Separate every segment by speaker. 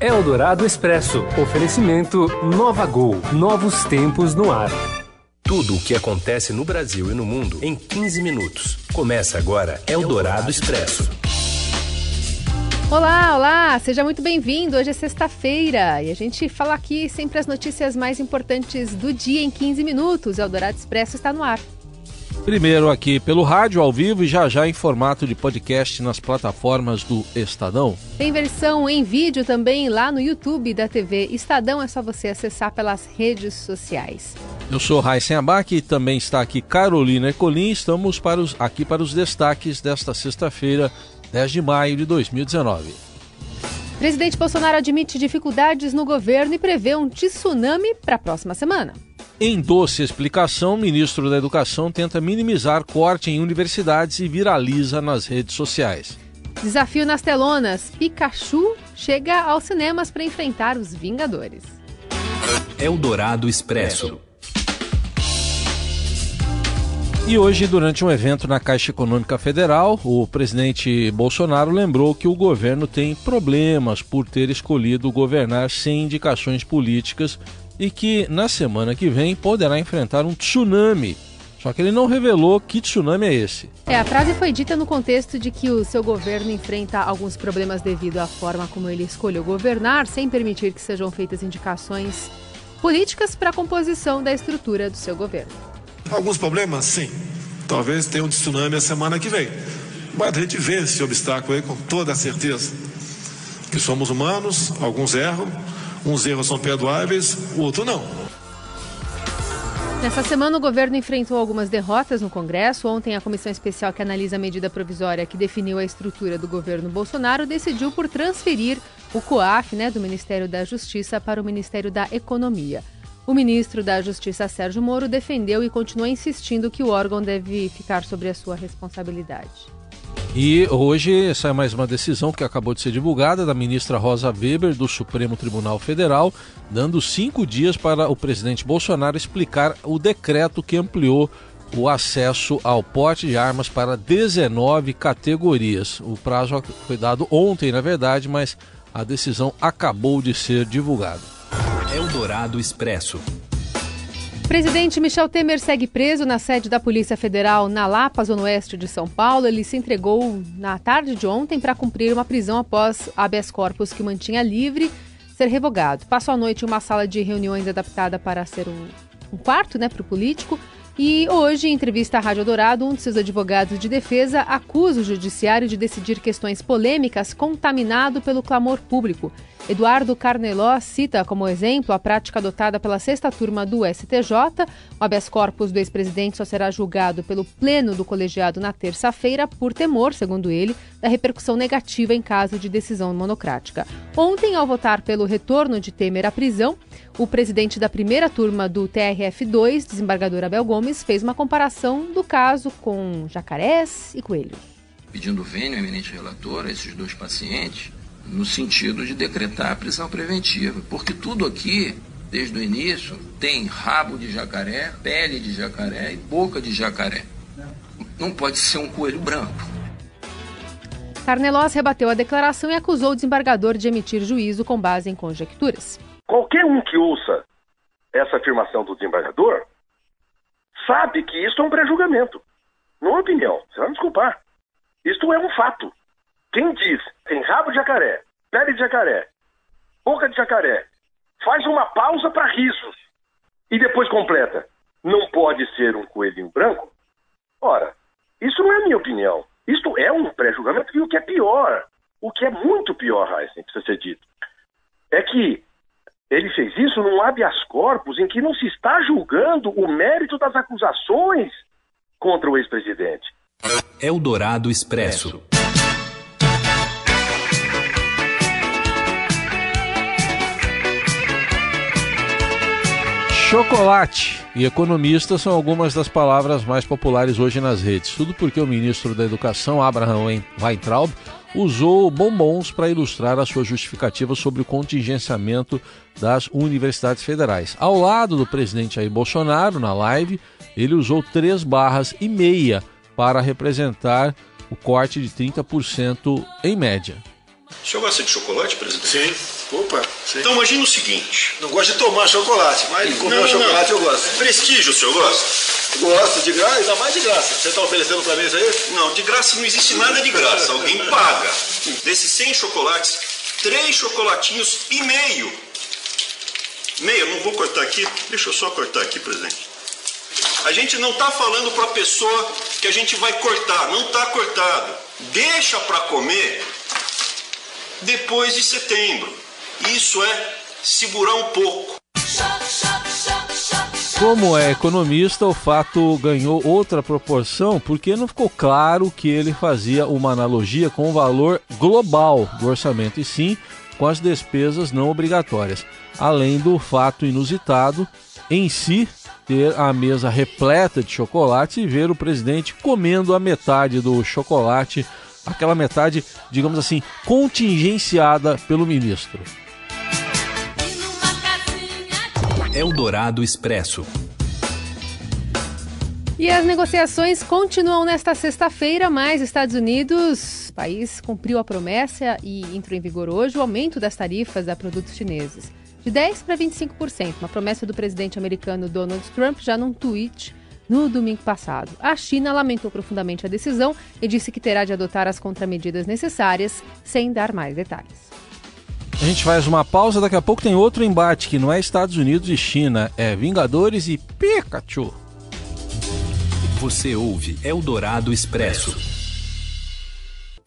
Speaker 1: Eldorado Expresso. Oferecimento Nova Gol. Novos tempos no ar. Tudo o que acontece no Brasil e no mundo em 15 minutos. Começa agora Eldorado Expresso.
Speaker 2: Olá, olá, seja muito bem-vindo. Hoje é sexta-feira e a gente fala aqui sempre as notícias mais importantes do dia em 15 minutos. Eldorado Expresso está no ar.
Speaker 3: Primeiro aqui pelo rádio ao vivo e já já em formato de podcast nas plataformas do Estadão.
Speaker 2: Tem versão em vídeo também lá no YouTube da TV Estadão, é só você acessar pelas redes sociais.
Speaker 3: Eu sou Raíssen Abac e também está aqui Carolina Ecolim. Estamos para os, aqui para os destaques desta sexta-feira, 10 de maio de 2019.
Speaker 2: Presidente Bolsonaro admite dificuldades no governo e prevê um tsunami para a próxima semana.
Speaker 3: Em doce explicação, o ministro da Educação tenta minimizar corte em universidades e viraliza nas redes sociais.
Speaker 2: Desafio nas telonas. Pikachu chega aos cinemas para enfrentar os Vingadores.
Speaker 1: Eldorado Expresso.
Speaker 3: E hoje, durante um evento na Caixa Econômica Federal, o presidente Bolsonaro lembrou que o governo tem problemas por ter escolhido governar sem indicações políticas e que na semana que vem poderá enfrentar um tsunami. Só que ele não revelou que tsunami é esse.
Speaker 2: É, a frase foi dita no contexto de que o seu governo enfrenta alguns problemas devido à forma como ele escolheu governar, sem permitir que sejam feitas indicações políticas para a composição da estrutura do seu governo.
Speaker 4: Alguns problemas, sim. Talvez tenha um tsunami a semana que vem. Mas a gente vê esse obstáculo aí com toda a certeza. Que somos humanos, alguns erram, Uns erros são perdoáveis, o outro não.
Speaker 2: Nessa semana, o governo enfrentou algumas derrotas no Congresso. Ontem, a comissão especial que analisa a medida provisória que definiu a estrutura do governo Bolsonaro decidiu por transferir o COAF, né, do Ministério da Justiça, para o Ministério da Economia. O ministro da Justiça, Sérgio Moro, defendeu e continua insistindo que o órgão deve ficar sobre a sua responsabilidade.
Speaker 3: E hoje essa é mais uma decisão que acabou de ser divulgada da ministra Rosa Weber do Supremo Tribunal Federal, dando cinco dias para o presidente Bolsonaro explicar o decreto que ampliou o acesso ao porte de armas para 19 categorias. O prazo foi dado ontem, na verdade, mas a decisão acabou de ser divulgada.
Speaker 1: Eldorado Expresso.
Speaker 2: Presidente Michel Temer segue preso na sede da Polícia Federal na Lapa, zona oeste de São Paulo. Ele se entregou na tarde de ontem para cumprir uma prisão após habeas corpus que mantinha livre ser revogado. Passou a noite em uma sala de reuniões adaptada para ser um, um quarto né, para o político. E hoje, em entrevista à Rádio Dourado, um de seus advogados de defesa acusa o judiciário de decidir questões polêmicas contaminado pelo clamor público. Eduardo Carneló cita como exemplo a prática adotada pela sexta turma do STJ. O habeas corpus do ex-presidente só será julgado pelo pleno do colegiado na terça-feira por temor, segundo ele, da repercussão negativa em caso de decisão monocrática. Ontem, ao votar pelo retorno de Temer à prisão, o presidente da primeira turma do TRF2, desembargador Abel Gomes, fez uma comparação do caso com jacarés e coelhos.
Speaker 5: Pedindo vênio, eminente relator, a esses dois pacientes, no sentido de decretar a prisão preventiva, porque tudo aqui, desde o início, tem rabo de jacaré, pele de jacaré e boca de jacaré. Não pode ser um coelho branco.
Speaker 2: Carnelós rebateu a declaração e acusou o desembargador de emitir juízo com base em conjecturas.
Speaker 6: Qualquer um que ouça essa afirmação do desembargador sabe que isso é um pré-julgamento. Não é opinião, você vai me desculpar. Isto é um fato. Quem diz tem rabo de jacaré, pele de jacaré, boca de jacaré, faz uma pausa para risos e depois completa. Não pode ser um coelhinho branco? Ora, isso não é minha opinião. Isto é um pré-julgamento e o que é pior, o que é muito pior, Heisen, precisa ser dito, é que ele fez isso num habeas corpus em que não se está julgando o mérito das acusações contra o ex-presidente.
Speaker 1: Eldorado Expresso.
Speaker 3: Chocolate e economista são algumas das palavras mais populares hoje nas redes. Tudo porque o ministro da Educação, Abraham Weintraub, usou bombons para ilustrar a sua justificativa sobre o contingenciamento das universidades federais. Ao lado do presidente Jair Bolsonaro, na live, ele usou três barras e meia para representar o corte de 30% em média.
Speaker 7: O senhor gosta de chocolate, presidente?
Speaker 8: Sim. Opa, sim.
Speaker 7: Então imagina o seguinte.
Speaker 8: Não gosto de tomar chocolate, mas de comer não, chocolate não. eu gosto.
Speaker 7: Prestígio, o senhor gosta?
Speaker 8: Gosto, de graça, ainda mais de graça. Você está oferecendo para mim isso aí?
Speaker 7: Não, de graça não existe nada de graça. Alguém paga. Desses 100 chocolates, três chocolatinhos e meio. Meio, não vou cortar aqui. Deixa eu só cortar aqui, presidente. A gente não está falando para a pessoa que a gente vai cortar, não está cortado. Deixa para comer depois de setembro. Isso é segurar um pouco.
Speaker 3: Como é economista, o fato ganhou outra proporção porque não ficou claro que ele fazia uma analogia com o valor global do orçamento, e sim com as despesas não obrigatórias, além do fato inusitado em si ter a mesa repleta de chocolate e ver o presidente comendo a metade do chocolate, aquela metade, digamos assim, contingenciada pelo ministro.
Speaker 1: Eldorado Expresso.
Speaker 2: E as negociações continuam nesta sexta-feira, mas Estados Unidos, país cumpriu a promessa e entrou em vigor hoje o aumento das tarifas a produtos chineses de 10% para 25%, uma promessa do presidente americano Donald Trump já num tweet no domingo passado. A China lamentou profundamente a decisão e disse que terá de adotar as contramedidas necessárias, sem dar mais detalhes.
Speaker 3: A gente faz uma pausa, daqui a pouco tem outro embate que não é Estados Unidos e China, é Vingadores e Pikachu.
Speaker 1: Você ouve Eldorado Expresso.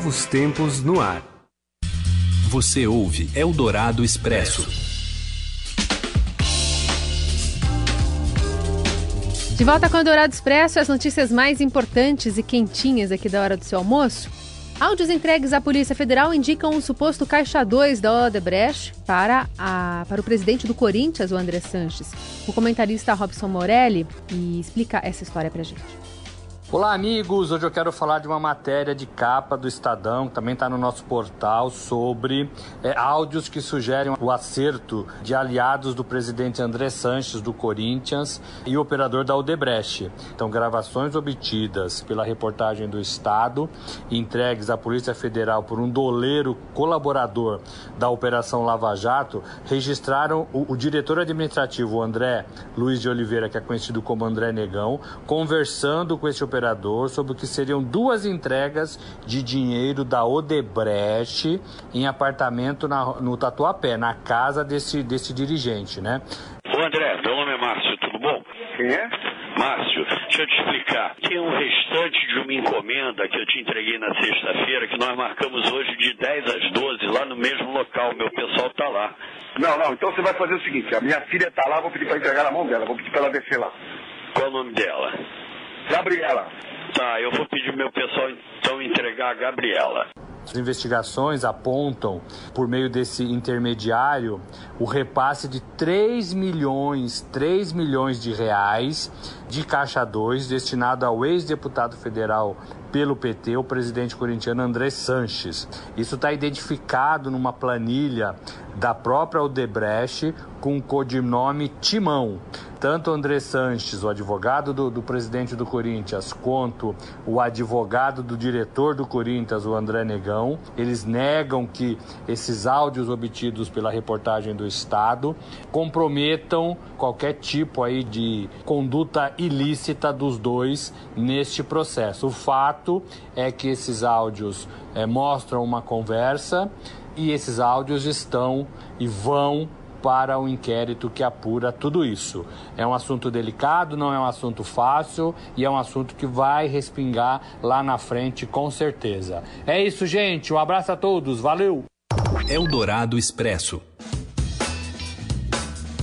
Speaker 9: Novos tempos no ar.
Speaker 1: Você ouve Eldorado Expresso.
Speaker 2: De volta com o Eldorado Expresso, as notícias mais importantes e quentinhas aqui da hora do seu almoço. Áudios entregues à Polícia Federal indicam um suposto caixa 2 da Odebrecht para, a, para o presidente do Corinthians, o André Sanches. O comentarista Robson Morelli explica essa história pra gente.
Speaker 10: Olá, amigos! Hoje eu quero falar de uma matéria de capa do Estadão, que também está no nosso portal, sobre é, áudios que sugerem o acerto de aliados do presidente André Sanches, do Corinthians, e operador da Odebrecht. Então, gravações obtidas pela reportagem do Estado, entregues à Polícia Federal por um doleiro colaborador da Operação Lava Jato, registraram o, o diretor administrativo, André Luiz de Oliveira, que é conhecido como André Negão, conversando com esse operador operador sobre o que seriam duas entregas de dinheiro da Odebrecht em apartamento na, no Tatuapé, na casa desse, desse dirigente, né?
Speaker 11: Ô André, meu nome é Márcio, tudo bom?
Speaker 12: Quem é?
Speaker 11: Márcio, deixa eu te explicar. Tem um restante de uma encomenda que eu te entreguei na sexta-feira, que nós marcamos hoje de 10 às 12, lá no mesmo local. Meu pessoal tá lá.
Speaker 12: Não, não, então você vai fazer o seguinte: a minha filha tá lá, vou pedir para entregar na mão dela, vou pedir para ela descer lá.
Speaker 11: Qual o nome dela?
Speaker 12: Gabriela.
Speaker 11: Tá, eu vou pedir meu pessoal então entregar a Gabriela.
Speaker 10: As investigações apontam, por meio desse intermediário, o repasse de 3 milhões, 3 milhões de reais de Caixa 2 destinado ao ex-deputado federal pelo PT, o presidente corintiano André Sanches. Isso está identificado numa planilha da própria Odebrecht com o codinome Timão. Tanto André Sanches, o advogado do, do, presidente do Corinthians, quanto o advogado do diretor do Corinthians, o André Negão, eles negam que esses áudios obtidos pela reportagem do Estado comprometam qualquer tipo aí de conduta ilícita dos dois neste processo. O fato é que esses áudios é, mostram uma conversa e esses áudios estão e vão para o inquérito que apura tudo isso. É um assunto delicado, não é um assunto fácil e é um assunto que vai respingar lá na frente com certeza. É isso, gente. Um abraço a todos. Valeu.
Speaker 1: Eldorado Expresso.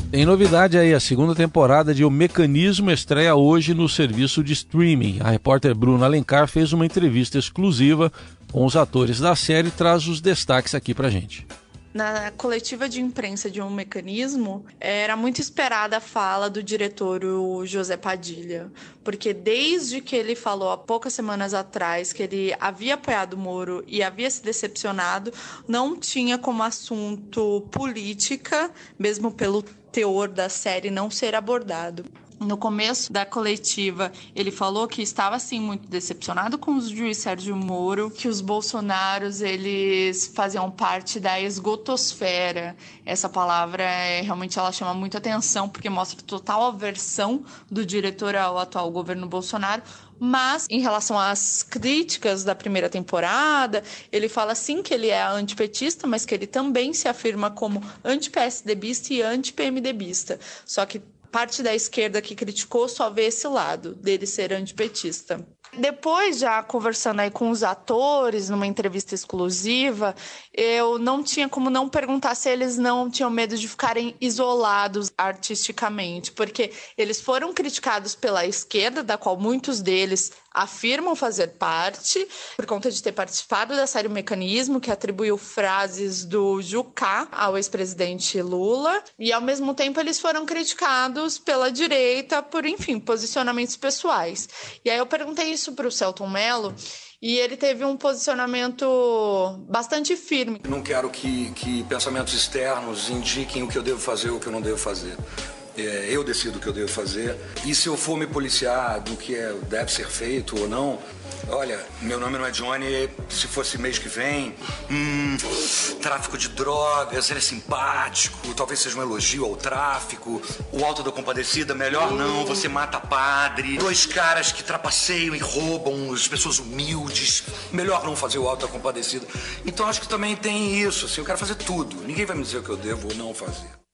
Speaker 3: Tem novidade aí, a segunda temporada de O Mecanismo estreia hoje no serviço de streaming. A repórter Bruna Alencar fez uma entrevista exclusiva com os atores da série e traz os destaques aqui pra gente.
Speaker 13: Na coletiva de imprensa de um mecanismo, era muito esperada a fala do diretor José Padilha, porque desde que ele falou há poucas semanas atrás que ele havia apoiado o Moro e havia se decepcionado, não tinha como assunto política, mesmo pelo teor da série não ser abordado. No começo da coletiva, ele falou que estava assim muito decepcionado com o juiz Sérgio Moro, que os bolsonaros eles faziam parte da esgotosfera. Essa palavra é, realmente ela chama muita atenção porque mostra total aversão do diretor ao atual governo Bolsonaro. Mas, em relação às críticas da primeira temporada, ele fala sim que ele é antipetista, mas que ele também se afirma como anti-PSDBista e anti-PMDBista. Só que parte da esquerda que criticou só vê esse lado dele ser antipetista. Depois, já conversando aí com os atores, numa entrevista exclusiva, eu não tinha como não perguntar se eles não tinham medo de ficarem isolados artisticamente, porque eles foram criticados pela esquerda, da qual muitos deles afirmam fazer parte, por conta de ter participado da série Mecanismo, que atribuiu frases do Jucá ao ex-presidente Lula, e ao mesmo tempo eles foram criticados pela direita por, enfim, posicionamentos pessoais. E aí eu perguntei isso para o Celton Mello. E ele teve um posicionamento bastante firme.
Speaker 14: Não quero que, que pensamentos externos indiquem o que eu devo fazer ou o que eu não devo fazer. É, eu decido o que eu devo fazer. E se eu for me policiar do que é, deve ser feito ou não, olha, meu nome não é Johnny, se fosse mês que vem, hum, tráfico de drogas, ele é simpático, talvez seja um elogio ao tráfico. O Alto da Compadecida, melhor não, você mata padre. Dois caras que trapaceiam e roubam as pessoas humildes, melhor não fazer o Alto da Compadecida. Então acho que também tem isso, assim, eu quero fazer tudo. Ninguém vai me dizer o que eu devo ou não fazer.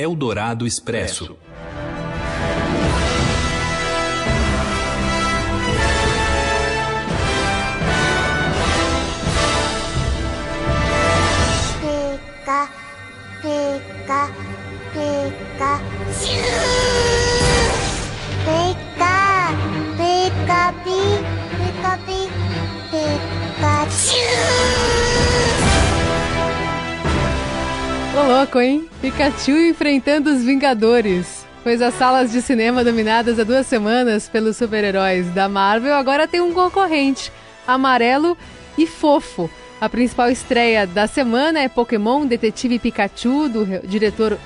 Speaker 1: Eldorado Expresso.
Speaker 15: Pica, pica, pica, pica, pica, pica, pica,
Speaker 2: Ô louco, hein? Pikachu enfrentando os Vingadores. Pois as salas de cinema dominadas há duas semanas pelos super-heróis da Marvel agora tem um concorrente, amarelo e fofo. A principal estreia da semana é Pokémon Detetive Pikachu, do diretor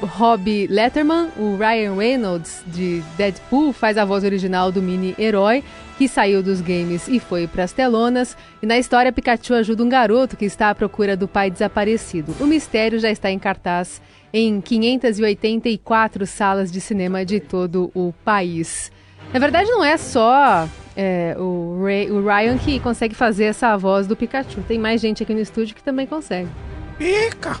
Speaker 2: Rob Letterman. O Ryan Reynolds, de Deadpool, faz a voz original do mini-herói que saiu dos games e foi para as telonas. E na história, Pikachu ajuda um garoto que está à procura do pai desaparecido. O mistério já está em cartaz em 584 salas de cinema de todo o país. Na verdade, não é só é, o, Ray, o Ryan que consegue fazer essa voz do Pikachu. Tem mais gente aqui no estúdio que também consegue.
Speaker 3: Pica!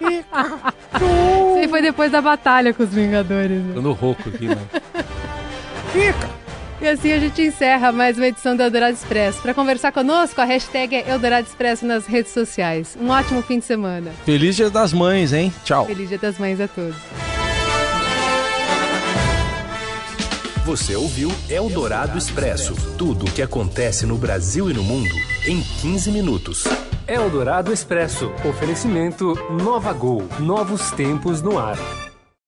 Speaker 2: Isso aí foi depois da batalha com os Vingadores. né?
Speaker 3: Dando rouco aqui, né?
Speaker 2: Fica! E assim a gente encerra mais uma edição do Eldorado Expresso. Para conversar conosco, a hashtag é Eldorado Expresso nas redes sociais. Um ótimo fim de semana.
Speaker 3: Feliz Dia das Mães, hein? Tchau.
Speaker 2: Feliz Dia das Mães a todos.
Speaker 1: Você ouviu Eldorado Expresso tudo o que acontece no Brasil e no mundo em 15 minutos.
Speaker 9: Eldorado Expresso. Oferecimento Nova Gol. Novos tempos no ar.